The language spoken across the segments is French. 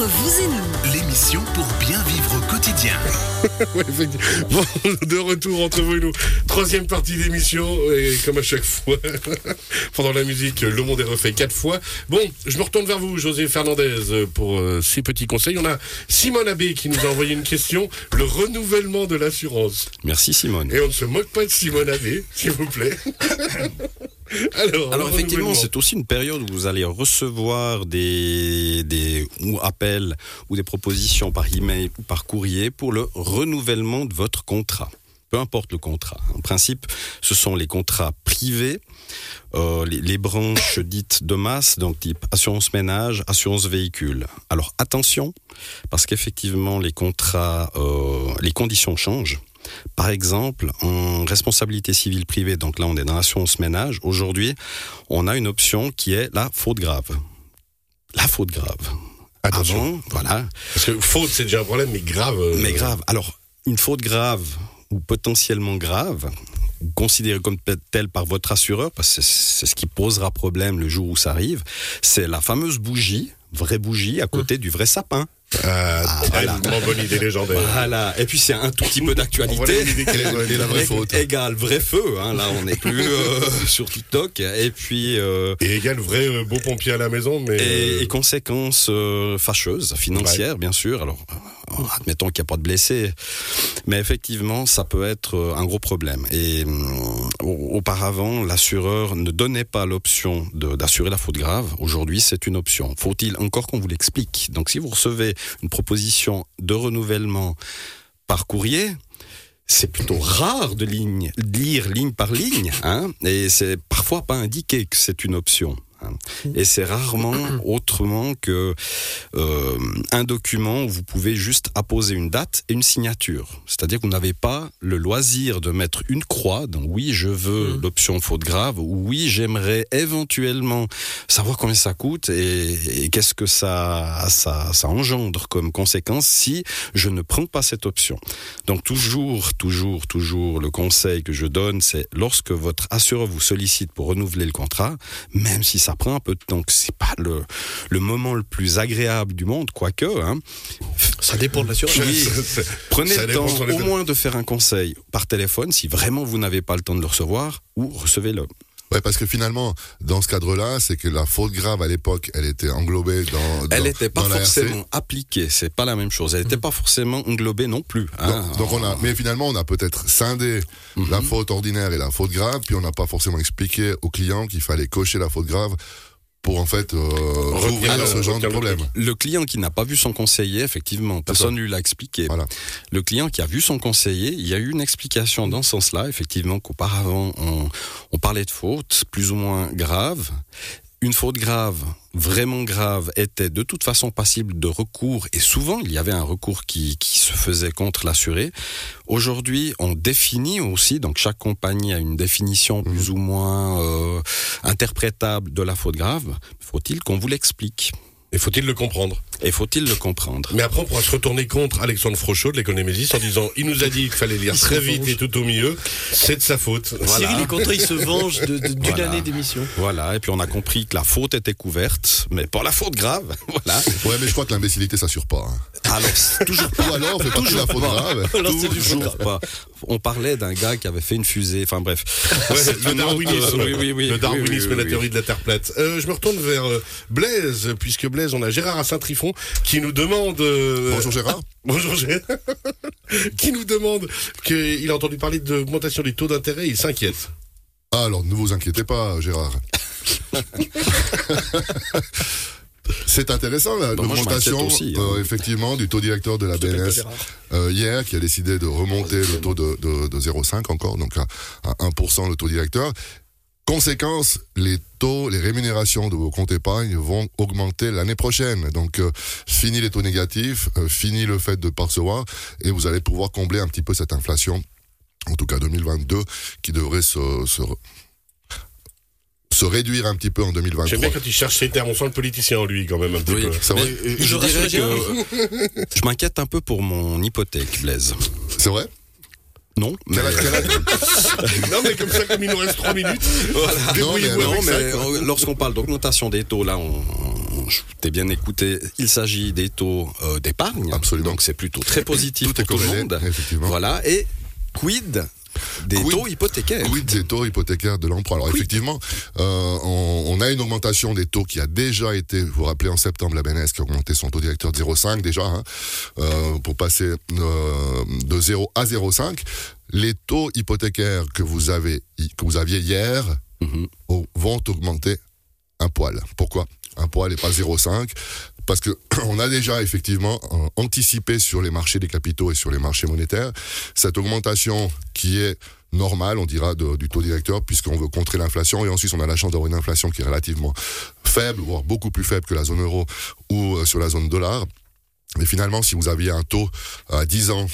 entre vous et nous. L'émission pour bien vivre au quotidien. Ouais. Bon, de retour entre vous et nous. Troisième partie d'émission, et comme à chaque fois, pendant la musique, le monde est refait quatre fois. Bon, je me retourne vers vous, José Fernandez, pour euh, ces petits conseils. On a Simone Abbé qui nous a envoyé une question, le renouvellement de l'assurance. Merci Simone. Et on ne se moque pas de Simone Abbé, s'il vous plaît. Alors, effectivement, c'est aussi une période où vous allez recevoir des, des ou appels ou des propositions par email ou par courrier pour le renouvellement de votre contrat. Peu importe le contrat. En principe, ce sont les contrats privés, euh, les, les branches dites de masse, donc type assurance ménage, assurance véhicule. Alors attention, parce qu'effectivement, les contrats, euh, les conditions changent. Par exemple, en responsabilité civile privée, donc là on est dans l'assurance ménage, aujourd'hui on a une option qui est la faute grave. La faute grave. Attention. Avant, voilà, Parce que faute, c'est déjà un problème, mais grave. euh, mais grave. Alors, une faute grave ou potentiellement grave, considérée comme telle par votre assureur, parce que c'est ce qui posera problème le jour où ça arrive, c'est la fameuse bougie, vraie bougie, à côté du vrai sapin. Ah, voilà. bonne idée légendaire. Voilà. Et puis c'est un tout petit peu d'actualité. la vraie faute. Égal vrai feu. Hein. Là, on n'est plus euh, sur TikTok. Et puis. euh, Et égal vrai euh, beau pompier à la maison, mais. et, euh, et conséquences euh, fâcheuses, financières, bien sûr. Alors, euh, admettons qu'il n'y a pas de blessés, mais effectivement, ça peut être euh, un gros problème. Et au- auparavant, l'assureur ne donnait pas l'option d'assurer la faute grave. Aujourd'hui, c'est une option. Faut-il encore qu'on vous l'explique? Donc, si vous recevez une proposition de renouvellement par courrier, c'est plutôt rare de, de lire ligne par ligne, hein, et c'est parfois pas indiqué que c'est une option. Et c'est rarement autrement que euh, un document où vous pouvez juste apposer une date et une signature. C'est-à-dire que vous n'avez pas le loisir de mettre une croix dans oui, je veux l'option faute grave ou oui, j'aimerais éventuellement savoir combien ça coûte et, et qu'est-ce que ça, ça, ça engendre comme conséquence si je ne prends pas cette option. Donc toujours, toujours, toujours, le conseil que je donne, c'est lorsque votre assureur vous sollicite pour renouveler le contrat, même si ça prend un peu de temps, que c'est pas le, le moment le plus agréable du monde, quoique, hein, Ça dépend de l'assurance. oui, prenez Ça le temps au moins de faire un conseil par téléphone si vraiment vous n'avez pas le temps de le recevoir ou recevez-le. Ouais, parce que finalement, dans ce cadre-là, c'est que la faute grave à l'époque, elle était englobée dans. Elle dans- n'était pas dans forcément appliquée, c'est pas la même chose. Elle n'était pas forcément englobée non plus. hein. Donc, donc on a, mais finalement, on a peut-être scindé la faute ordinaire et la faute grave, puis on n'a pas forcément expliqué au client qu'il fallait cocher la faute grave pour en fait euh, rouvrir ce genre de problème. Le client qui n'a pas vu son conseiller, effectivement, personne ne lui l'a expliqué. Voilà. Le client qui a vu son conseiller, il y a eu une explication dans ce sens-là, effectivement, qu'auparavant, on, on parlait de faute plus ou moins grave. Une faute grave, vraiment grave, était de toute façon passible de recours et souvent il y avait un recours qui, qui se faisait contre l'assuré. Aujourd'hui, on définit aussi, donc chaque compagnie a une définition plus ou moins euh, interprétable de la faute grave. Faut-il qu'on vous l'explique? Et faut-il le comprendre Et faut-il le comprendre? Mais après, on pourra se retourner contre Alexandre Frochot de l'économiste en disant il nous a dit qu'il fallait lire très vite et tout au milieu. C'est de sa faute. Cyril est content, il se venge de- de- d'une Voilà. année d'émission. Voilà, et puis on a compris que la faute était couverte, mais pas la faute grave. Voilà. Ouais, mais je crois que l'imbécilité, ça assure pas. hein. Alors, c'est toujours pas. Ou alors, on fait partie de la faute grave. Alors, c'est Toujours pas. On parlait d'un gars qui avait fait une fusée, enfin bref. Ouais, C'est le darwinisme, oui, oui, oui, le oui, darwinisme oui, et la oui, théorie de la Terre plate. Euh, je me retourne vers euh, Blaise, puisque Blaise, on a Gérard à Saint-Trifon qui nous demande... euh, Bonjour Gérard. Bonjour Gérard. qui nous demande qu'il a entendu parler d'augmentation des taux d'intérêt, il s'inquiète. Ah, alors ne vous inquiétez pas, Gérard. C'est intéressant Bah, je l'augmentation hein. euh, effectivement du taux directeur de la pas BNS euh, hier qui a décidé de remonter le taux de, de, de 0,5 encore, donc à, à 1% le taux directeur. Conséquence, les taux, les rémunérations de vos comptes épargne vont augmenter l'année prochaine. Donc, euh, fini les taux négatifs, euh, fini le fait de percevoir, et vous allez pouvoir combler un petit peu cette inflation, en tout cas 2022, qui devrait se, se, se réduire un petit peu en 2023. J'aime bien quand il cherche ses termes, on sent le politicien en lui quand même un petit Oui. peu. C'est vrai, Mais, je que je m'inquiète un peu pour mon hypothèque, Blaise. c'est vrai? Non, mais, âge- non mais comme ça, comme il nous reste 3 minutes, Voilà. Non, mais- non, ça, mais euh, lorsqu'on parle d'augmentation des taux, là, on, je t'ai bien écouté, il s'agit des taux euh, d'épargne. Absolument. Donc c'est plutôt très positif Tout est pour tout le monde. effectivement. Voilà. Et quid des Quid- taux hypothécaires Quid des taux hypothécaires de l'emprunt Alors effectivement, euh, on, on a une augmentation des taux qui a déjà été, vous vous rappelez en septembre, la BNS qui a augmenté son taux directeur de 0,5 déjà, hein, euh, pour passer euh, de 0 à 0,5. Les taux hypothécaires que vous, avez, que vous aviez hier Mhm. oh, vont augmenter un poil. Pourquoi? Un poil et pas 0,5 parce que on a déjà effectivement euh, anticipé sur les marchés des capitaux et sur les marchés monétaires cette augmentation qui est normale, on dira, du taux directeur, puisqu'on veut contrer l'inflation, et ensuite on a la chance d'avoir une inflation qui est relativement faible, voire beaucoup plus faible que la zone euro ou euh, sur la zone dollar. Mais finalement, si vous aviez un taux à 10 ans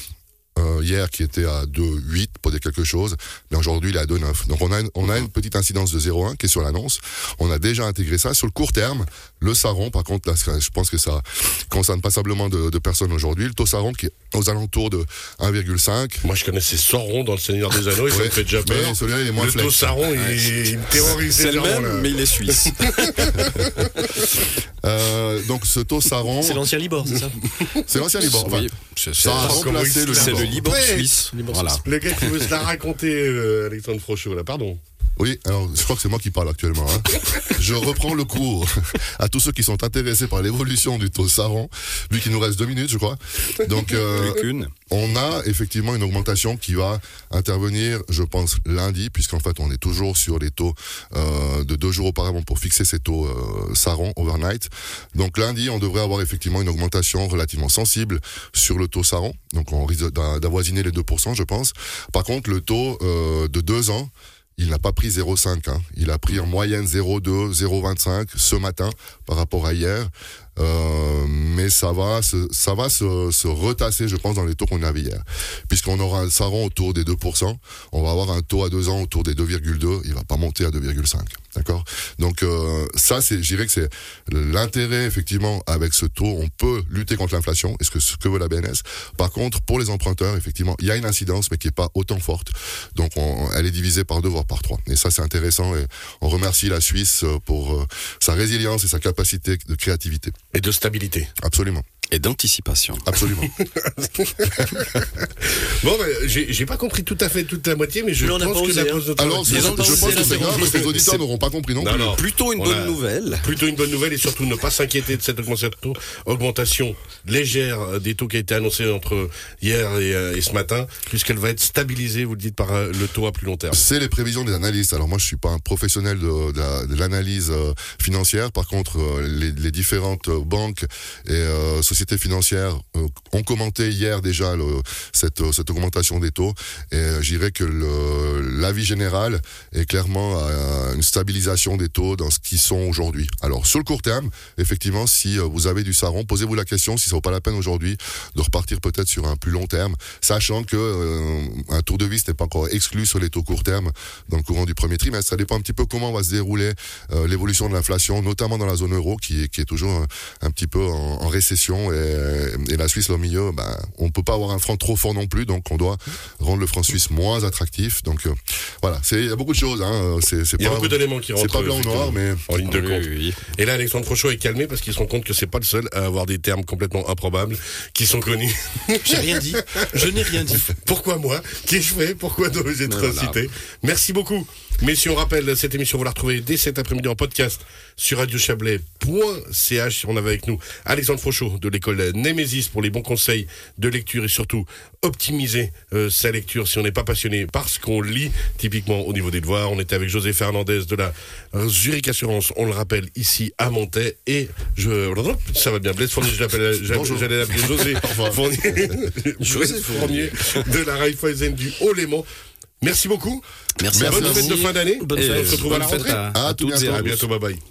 euh, hier qui était à 2,8 pour dire quelque chose, mais aujourd'hui il est à 2,9. Donc on a, une, on a une petite incidence de 0,1 qui est sur l'annonce. On a déjà intégré ça. Sur le court terme, le Saron, par contre, là, je pense que ça concerne passablement de, de personnes aujourd'hui. Le taux Saron qui est aux alentours de 1,5. Moi, je connaissais Sauron dans Le Seigneur des Anneaux et ça Ouais. me fait déjà peur. Mais celui-là, il est moins le flex. taux Sauron, il, il me terrorise C'est le même, là. mais il est suisse. Donc ce taux Saron, C'est l'ancien Libor, c'est ça c'est l'ancien Libor. Enfin, ça a remplacé le se c'est le Libor. Libor suisse. Libor Voilà. Le gars qui veut se la raconter, euh, Alexandre Frochot, là, pardon. Oui, alors je crois que c'est moi qui parle actuellement. hein. Je reprends le cours à tous ceux qui sont intéressés par l'évolution du taux Saron, vu qu'il nous reste deux minutes, je crois. Donc, euh, on a effectivement une augmentation qui va intervenir, je pense, lundi, puisqu'en fait, on est toujours sur les taux euh, de deux jours auparavant pour fixer ces taux euh, Saron overnight. Donc lundi, on devrait avoir effectivement une augmentation relativement sensible sur le taux Saron. Donc on risque d'a- d'avoisiner les 2%, je pense. Par contre, le taux euh, de deux ans, il n'a pas pris 0,5. Hein. Il a pris en moyenne 0,2, 0,25 ce matin par rapport à hier. Euh, mais ça va, se, ça va se, se retasser, je pense, dans les taux qu'on avait hier. Puisqu'on aura un Saron autour des 2%, on va avoir un taux à deux ans autour des 2,2, il va pas monter à 2,5. D'accord? Donc euh, ça, c'est, je dirais que c'est l'intérêt, effectivement, avec ce taux, on peut lutter contre l'inflation, est-ce que ce que veut la BNS. Par contre, pour les emprunteurs, effectivement, il y a une incidence, mais qui est pas autant forte. Donc on, elle est divisée par deux, voire par trois. Et ça, c'est intéressant, et on remercie la Suisse pour euh, sa résilience et sa capacité de créativité. Et de stabilité. Absolument, Et d'anticipation. absolument. Bon, ben, j'ai pas compris tout à fait toute la moitié, mais je Mais pense que osé, la pause de Alors, je, pense que c'est grave parce que les auditeurs n'auront pas compris non, Non, plus. non. Plutôt une On bonne nouvelle. Plutôt une bonne nouvelle et surtout ne pas s'inquiéter de cette augmentation, augmentation légère des taux qui a été annoncée entre hier et, euh, et ce matin, puisqu'elle va être stabilisée, vous le dites, par euh, le taux à plus long terme. C'est les prévisions des analystes. Alors moi, je suis pas un professionnel de, de la- de l'analyse euh, financière. Par contre, les, les différentes banques et euh, sociétés financières euh, ont commenté hier déjà euh, cette augmentation des taux. Et euh, je dirais que l'avis général est clairement une stabilisation des taux dans ce qu'ils sont aujourd'hui. Alors sur le court terme, effectivement, si vous avez du saron, posez-vous la question si ça vaut pas la peine aujourd'hui de repartir peut-être sur un plus long terme, sachant que un tour de vis n'est pas encore exclu sur les taux court terme dans le courant du premier trimestre. Ça dépend un petit peu comment va se dérouler l'évolution de l'inflation, notamment dans la zone euro, qui est, toujours un, petit peu en récession, et, et la Suisse là, au milieu, ben, on peut pas avoir un franc trop fort non plus, donc on doit rendre le franc suisse moins attractif. Donc euh, voilà, c'est il y a beaucoup de choses. Hein, Il y a pas beaucoup d'éléments qui rentrent. c'est pas blanc ou noir, mais En ligne de Oui, compte. oui, oui. Et là, Alexandre Frochot est calmé parce qu'il se rend compte que c'est pas le seul à avoir des termes complètement improbables qui sont connus. J'ai rien dit. Je n'ai rien dit. Pourquoi moi? Qu'ai-je fait Pourquoi dois-je être Voilà. cité Merci beaucoup. Messieurs, on rappelle, cette émission, vous la retrouvez dès cet après-midi en podcast sur radiochablais.ch. On avait avec nous Alexandre Frochot de l'école Némésis pour les bons conseils de lecture et surtout optimiser euh, sa lecture si on n'est pas passionné par ce qu'on lit, typiquement au niveau des devoirs. On était avec José Fernandez de la Zurich Assurance, on le rappelle, ici à Montaix. Et je... Ça va bien, Blaise Fournier, je l'appelle- j'allais l'appeler José Fournier. José Fournier de la Raiffeisen du Haut-Léman. Merci beaucoup. Merci Bonne à vous. fête de fin d'année. Bonne Et fête. on se retrouve à la rentrée. à, À à tout toutes et à bientôt, bye bye.